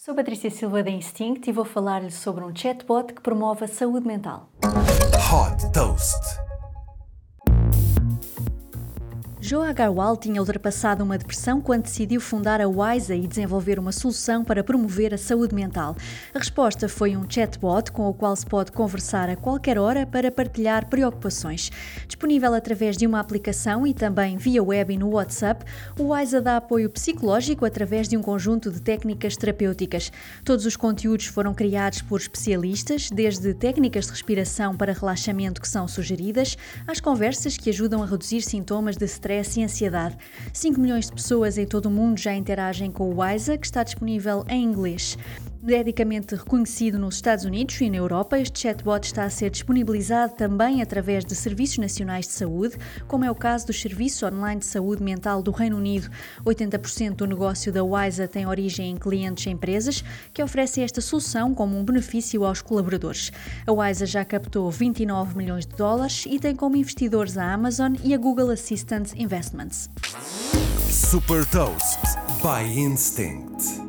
Sou Patrícia Silva da Instinct e vou falar-lhe sobre um chatbot que promove a saúde mental. Hot Toast. Joe Agarwal tinha ultrapassado uma depressão quando decidiu fundar a Wisa e desenvolver uma solução para promover a saúde mental. A resposta foi um chatbot com o qual se pode conversar a qualquer hora para partilhar preocupações. Disponível através de uma aplicação e também via web e no WhatsApp, o Wisa dá apoio psicológico através de um conjunto de técnicas terapêuticas. Todos os conteúdos foram criados por especialistas, desde técnicas de respiração para relaxamento que são sugeridas, às conversas que ajudam a reduzir sintomas de stress stress e ansiedade. 5 milhões de pessoas em todo o mundo já interagem com o WISA, que está disponível em inglês. Medicamente reconhecido nos Estados Unidos e na Europa, este chatbot está a ser disponibilizado também através de serviços nacionais de saúde, como é o caso do Serviço Online de Saúde Mental do Reino Unido. 80% do negócio da WISA tem origem em clientes e empresas que oferecem esta solução como um benefício aos colaboradores. A WISA já captou 29 milhões de dólares e tem como investidores a Amazon e a Google Assistant Investments. Super Toast by Instinct.